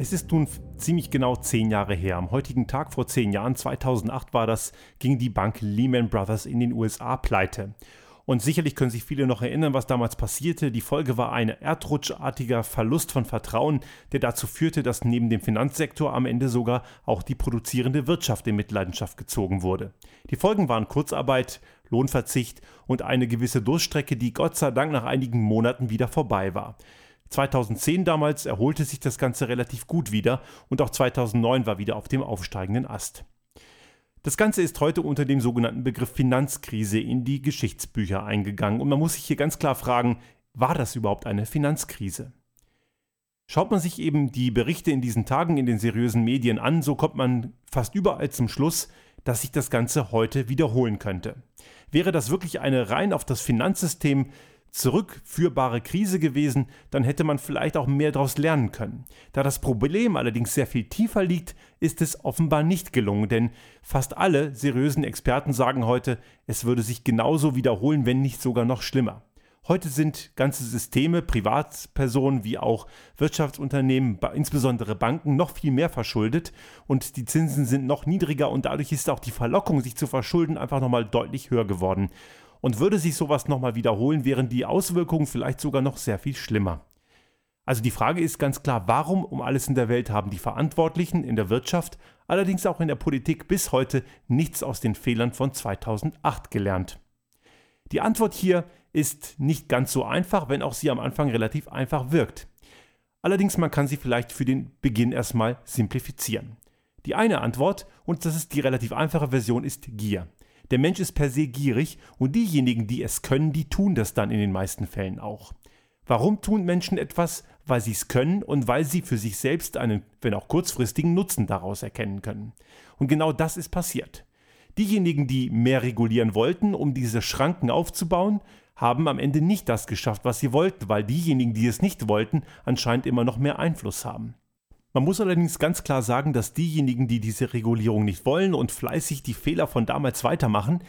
Es ist nun ziemlich genau zehn Jahre her. Am heutigen Tag vor zehn Jahren, 2008 war das, ging die Bank Lehman Brothers in den USA pleite. Und sicherlich können sich viele noch erinnern, was damals passierte. Die Folge war ein erdrutschartiger Verlust von Vertrauen, der dazu führte, dass neben dem Finanzsektor am Ende sogar auch die produzierende Wirtschaft in Mitleidenschaft gezogen wurde. Die Folgen waren Kurzarbeit, Lohnverzicht und eine gewisse Durchstrecke, die Gott sei Dank nach einigen Monaten wieder vorbei war. 2010 damals erholte sich das Ganze relativ gut wieder und auch 2009 war wieder auf dem aufsteigenden Ast. Das Ganze ist heute unter dem sogenannten Begriff Finanzkrise in die Geschichtsbücher eingegangen und man muss sich hier ganz klar fragen, war das überhaupt eine Finanzkrise? Schaut man sich eben die Berichte in diesen Tagen in den seriösen Medien an, so kommt man fast überall zum Schluss, dass sich das Ganze heute wiederholen könnte. Wäre das wirklich eine rein auf das Finanzsystem zurückführbare Krise gewesen, dann hätte man vielleicht auch mehr daraus lernen können. Da das Problem allerdings sehr viel tiefer liegt, ist es offenbar nicht gelungen, denn fast alle seriösen Experten sagen heute, es würde sich genauso wiederholen, wenn nicht sogar noch schlimmer. Heute sind ganze Systeme, Privatpersonen wie auch Wirtschaftsunternehmen, insbesondere Banken, noch viel mehr verschuldet und die Zinsen sind noch niedriger und dadurch ist auch die Verlockung, sich zu verschulden, einfach nochmal deutlich höher geworden. Und würde sich sowas nochmal wiederholen, wären die Auswirkungen vielleicht sogar noch sehr viel schlimmer. Also die Frage ist ganz klar, warum um alles in der Welt haben die Verantwortlichen in der Wirtschaft, allerdings auch in der Politik bis heute nichts aus den Fehlern von 2008 gelernt? Die Antwort hier ist nicht ganz so einfach, wenn auch sie am Anfang relativ einfach wirkt. Allerdings man kann sie vielleicht für den Beginn erstmal simplifizieren. Die eine Antwort, und das ist die relativ einfache Version, ist Gier. Der Mensch ist per se gierig und diejenigen, die es können, die tun das dann in den meisten Fällen auch. Warum tun Menschen etwas? Weil sie es können und weil sie für sich selbst einen, wenn auch kurzfristigen Nutzen daraus erkennen können. Und genau das ist passiert. Diejenigen, die mehr regulieren wollten, um diese Schranken aufzubauen, haben am Ende nicht das geschafft, was sie wollten, weil diejenigen, die es nicht wollten, anscheinend immer noch mehr Einfluss haben. Man muss allerdings ganz klar sagen, dass diejenigen, die diese Regulierung nicht wollen und fleißig die Fehler von damals weitermachen,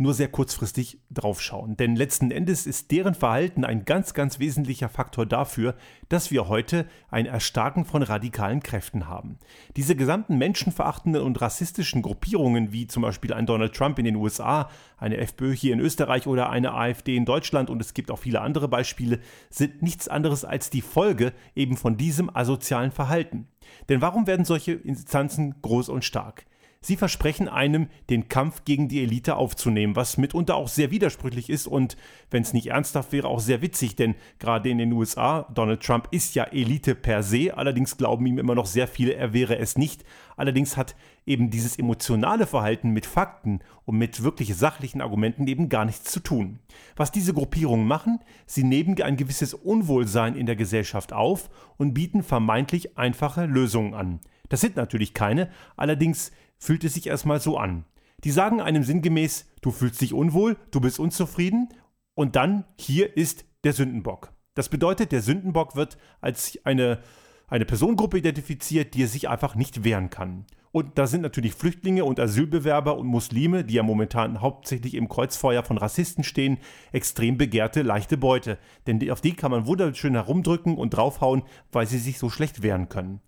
nur sehr kurzfristig draufschauen. Denn letzten Endes ist deren Verhalten ein ganz, ganz wesentlicher Faktor dafür, dass wir heute ein Erstarken von radikalen Kräften haben. Diese gesamten menschenverachtenden und rassistischen Gruppierungen, wie zum Beispiel ein Donald Trump in den USA, eine FPÖ hier in Österreich oder eine AfD in Deutschland und es gibt auch viele andere Beispiele, sind nichts anderes als die Folge eben von diesem asozialen Verhalten. Denn warum werden solche Instanzen groß und stark? Sie versprechen einem, den Kampf gegen die Elite aufzunehmen, was mitunter auch sehr widersprüchlich ist und, wenn es nicht ernsthaft wäre, auch sehr witzig, denn gerade in den USA, Donald Trump ist ja Elite per se, allerdings glauben ihm immer noch sehr viele, er wäre es nicht. Allerdings hat eben dieses emotionale Verhalten mit Fakten und mit wirklich sachlichen Argumenten eben gar nichts zu tun. Was diese Gruppierungen machen, sie nehmen ein gewisses Unwohlsein in der Gesellschaft auf und bieten vermeintlich einfache Lösungen an. Das sind natürlich keine, allerdings fühlt es sich erstmal so an. Die sagen einem sinngemäß, du fühlst dich unwohl, du bist unzufrieden und dann hier ist der Sündenbock. Das bedeutet, der Sündenbock wird als eine, eine Personengruppe identifiziert, die sich einfach nicht wehren kann. Und da sind natürlich Flüchtlinge und Asylbewerber und Muslime, die ja momentan hauptsächlich im Kreuzfeuer von Rassisten stehen, extrem begehrte leichte Beute. Denn auf die kann man wunderschön herumdrücken und draufhauen, weil sie sich so schlecht wehren können.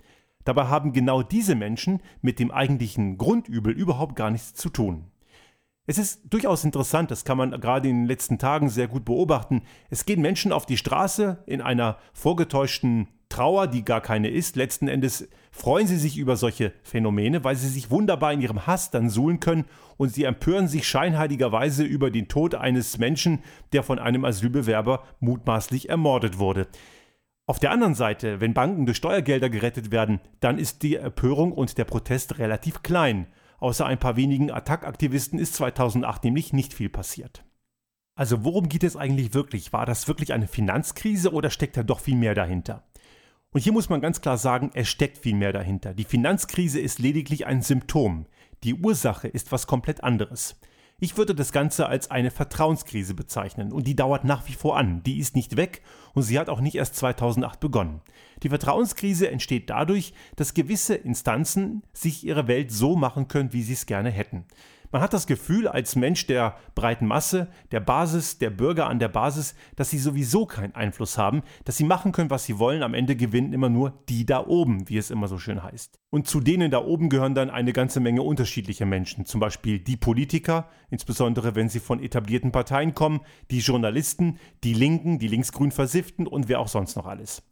Dabei haben genau diese Menschen mit dem eigentlichen Grundübel überhaupt gar nichts zu tun. Es ist durchaus interessant, das kann man gerade in den letzten Tagen sehr gut beobachten. Es gehen Menschen auf die Straße in einer vorgetäuschten Trauer, die gar keine ist. Letzten Endes freuen sie sich über solche Phänomene, weil sie sich wunderbar in ihrem Hass dann suhlen können und sie empören sich scheinheiligerweise über den Tod eines Menschen, der von einem Asylbewerber mutmaßlich ermordet wurde. Auf der anderen Seite, wenn Banken durch Steuergelder gerettet werden, dann ist die Empörung und der Protest relativ klein. Außer ein paar wenigen Attack-Aktivisten ist 2008 nämlich nicht viel passiert. Also worum geht es eigentlich wirklich? War das wirklich eine Finanzkrise oder steckt da doch viel mehr dahinter? Und hier muss man ganz klar sagen, es steckt viel mehr dahinter. Die Finanzkrise ist lediglich ein Symptom. Die Ursache ist was komplett anderes. Ich würde das Ganze als eine Vertrauenskrise bezeichnen und die dauert nach wie vor an. Die ist nicht weg und sie hat auch nicht erst 2008 begonnen. Die Vertrauenskrise entsteht dadurch, dass gewisse Instanzen sich ihre Welt so machen können, wie sie es gerne hätten. Man hat das Gefühl als Mensch der breiten Masse, der Basis, der Bürger an der Basis, dass sie sowieso keinen Einfluss haben, dass sie machen können, was sie wollen, am Ende gewinnen immer nur die da oben, wie es immer so schön heißt. Und zu denen da oben gehören dann eine ganze Menge unterschiedlicher Menschen, zum Beispiel die Politiker, insbesondere wenn sie von etablierten Parteien kommen, die Journalisten, die Linken, die linksgrün Versifften und wer auch sonst noch alles.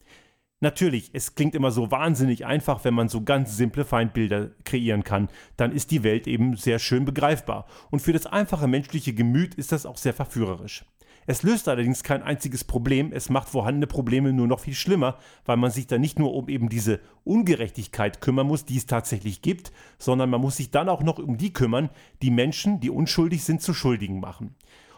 Natürlich, es klingt immer so wahnsinnig einfach, wenn man so ganz simple Feindbilder kreieren kann. Dann ist die Welt eben sehr schön begreifbar. Und für das einfache menschliche Gemüt ist das auch sehr verführerisch. Es löst allerdings kein einziges Problem, es macht vorhandene Probleme nur noch viel schlimmer, weil man sich dann nicht nur um eben diese Ungerechtigkeit kümmern muss, die es tatsächlich gibt, sondern man muss sich dann auch noch um die kümmern, die Menschen, die unschuldig sind, zu Schuldigen machen.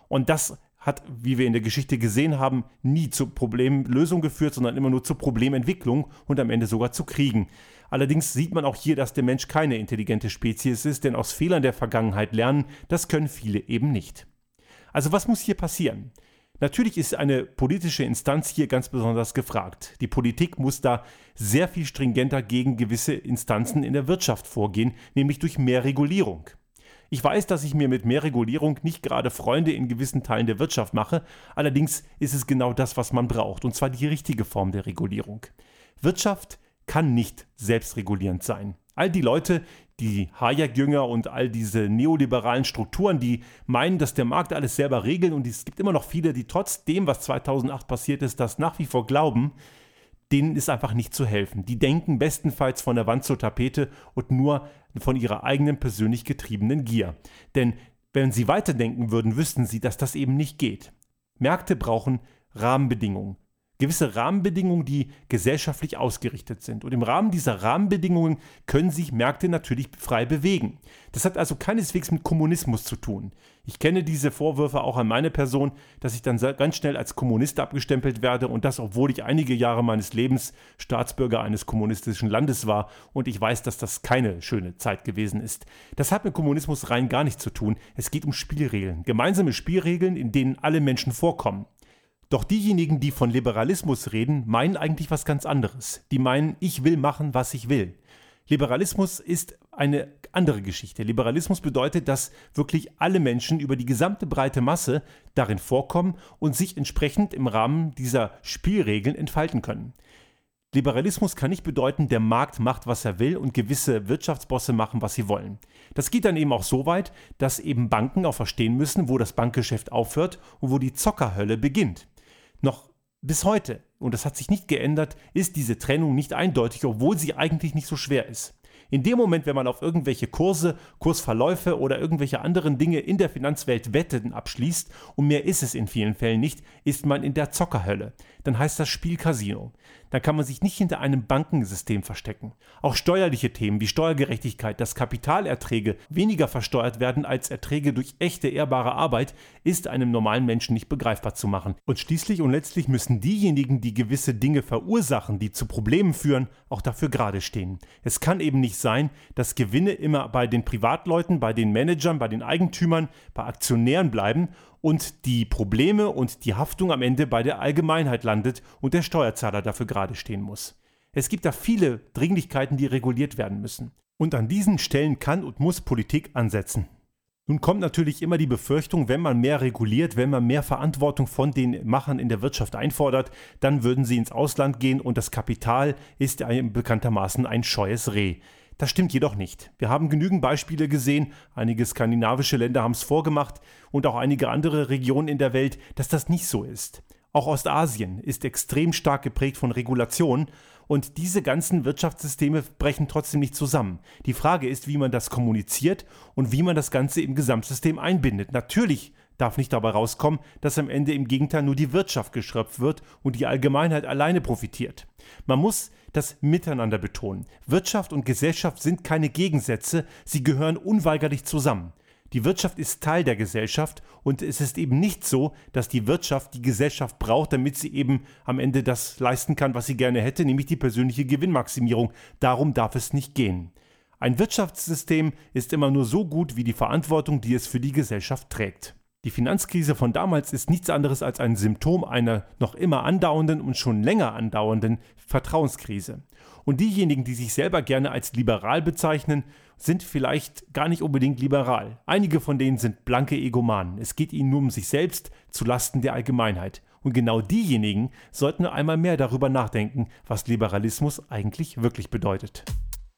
Und das hat, wie wir in der Geschichte gesehen haben, nie zur Problemlösung geführt, sondern immer nur zur Problementwicklung und am Ende sogar zu Kriegen. Allerdings sieht man auch hier, dass der Mensch keine intelligente Spezies ist, denn aus Fehlern der Vergangenheit lernen, das können viele eben nicht. Also was muss hier passieren? Natürlich ist eine politische Instanz hier ganz besonders gefragt. Die Politik muss da sehr viel stringenter gegen gewisse Instanzen in der Wirtschaft vorgehen, nämlich durch mehr Regulierung. Ich weiß, dass ich mir mit mehr Regulierung nicht gerade Freunde in gewissen Teilen der Wirtschaft mache, allerdings ist es genau das, was man braucht, und zwar die richtige Form der Regulierung. Wirtschaft kann nicht selbstregulierend sein. All die Leute, die Hayek-Jünger und all diese neoliberalen Strukturen, die meinen, dass der Markt alles selber regelt und es gibt immer noch viele, die trotz dem, was 2008 passiert ist, das nach wie vor glauben, denen ist einfach nicht zu helfen. Die denken bestenfalls von der Wand zur Tapete und nur von ihrer eigenen persönlich getriebenen Gier. Denn wenn sie weiterdenken würden, wüssten sie, dass das eben nicht geht. Märkte brauchen Rahmenbedingungen gewisse Rahmenbedingungen, die gesellschaftlich ausgerichtet sind. Und im Rahmen dieser Rahmenbedingungen können sich Märkte natürlich frei bewegen. Das hat also keineswegs mit Kommunismus zu tun. Ich kenne diese Vorwürfe auch an meine Person, dass ich dann ganz schnell als Kommunist abgestempelt werde und das, obwohl ich einige Jahre meines Lebens Staatsbürger eines kommunistischen Landes war und ich weiß, dass das keine schöne Zeit gewesen ist. Das hat mit Kommunismus rein gar nichts zu tun. Es geht um Spielregeln, gemeinsame Spielregeln, in denen alle Menschen vorkommen. Doch diejenigen, die von Liberalismus reden, meinen eigentlich was ganz anderes. Die meinen, ich will machen, was ich will. Liberalismus ist eine andere Geschichte. Liberalismus bedeutet, dass wirklich alle Menschen über die gesamte breite Masse darin vorkommen und sich entsprechend im Rahmen dieser Spielregeln entfalten können. Liberalismus kann nicht bedeuten, der Markt macht, was er will und gewisse Wirtschaftsbosse machen, was sie wollen. Das geht dann eben auch so weit, dass eben Banken auch verstehen müssen, wo das Bankgeschäft aufhört und wo die Zockerhölle beginnt. Noch bis heute, und das hat sich nicht geändert, ist diese Trennung nicht eindeutig, obwohl sie eigentlich nicht so schwer ist. In dem Moment, wenn man auf irgendwelche Kurse, Kursverläufe oder irgendwelche anderen Dinge in der Finanzwelt Wetten abschließt, und mehr ist es in vielen Fällen nicht, ist man in der Zockerhölle. Dann heißt das Spiel Casino. Dann kann man sich nicht hinter einem Bankensystem verstecken. Auch steuerliche Themen wie Steuergerechtigkeit, dass Kapitalerträge weniger versteuert werden als Erträge durch echte ehrbare Arbeit, ist einem normalen Menschen nicht begreifbar zu machen. Und schließlich und letztlich müssen diejenigen, die gewisse Dinge verursachen, die zu Problemen führen, auch dafür gerade stehen. Es kann eben nicht sein, dass Gewinne immer bei den Privatleuten, bei den Managern, bei den Eigentümern, bei Aktionären bleiben und die Probleme und die Haftung am Ende bei der Allgemeinheit landet und der Steuerzahler dafür gerade stehen muss. Es gibt da viele Dringlichkeiten, die reguliert werden müssen. Und an diesen Stellen kann und muss Politik ansetzen. Nun kommt natürlich immer die Befürchtung, wenn man mehr reguliert, wenn man mehr Verantwortung von den Machern in der Wirtschaft einfordert, dann würden sie ins Ausland gehen und das Kapital ist bekanntermaßen ein scheues Reh. Das stimmt jedoch nicht. Wir haben genügend Beispiele gesehen, einige skandinavische Länder haben es vorgemacht und auch einige andere Regionen in der Welt, dass das nicht so ist. Auch Ostasien ist extrem stark geprägt von Regulationen und diese ganzen Wirtschaftssysteme brechen trotzdem nicht zusammen. Die Frage ist, wie man das kommuniziert und wie man das Ganze im Gesamtsystem einbindet. Natürlich darf nicht dabei rauskommen, dass am Ende im Gegenteil nur die Wirtschaft geschröpft wird und die Allgemeinheit alleine profitiert. Man muss das Miteinander betonen. Wirtschaft und Gesellschaft sind keine Gegensätze, sie gehören unweigerlich zusammen. Die Wirtschaft ist Teil der Gesellschaft und es ist eben nicht so, dass die Wirtschaft die Gesellschaft braucht, damit sie eben am Ende das leisten kann, was sie gerne hätte, nämlich die persönliche Gewinnmaximierung. Darum darf es nicht gehen. Ein Wirtschaftssystem ist immer nur so gut wie die Verantwortung, die es für die Gesellschaft trägt. Die Finanzkrise von damals ist nichts anderes als ein Symptom einer noch immer andauernden und schon länger andauernden Vertrauenskrise. Und diejenigen, die sich selber gerne als liberal bezeichnen, sind vielleicht gar nicht unbedingt liberal. Einige von denen sind blanke Egomanen. Es geht ihnen nur um sich selbst zu Lasten der Allgemeinheit. Und genau diejenigen sollten einmal mehr darüber nachdenken, was Liberalismus eigentlich wirklich bedeutet.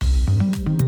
Musik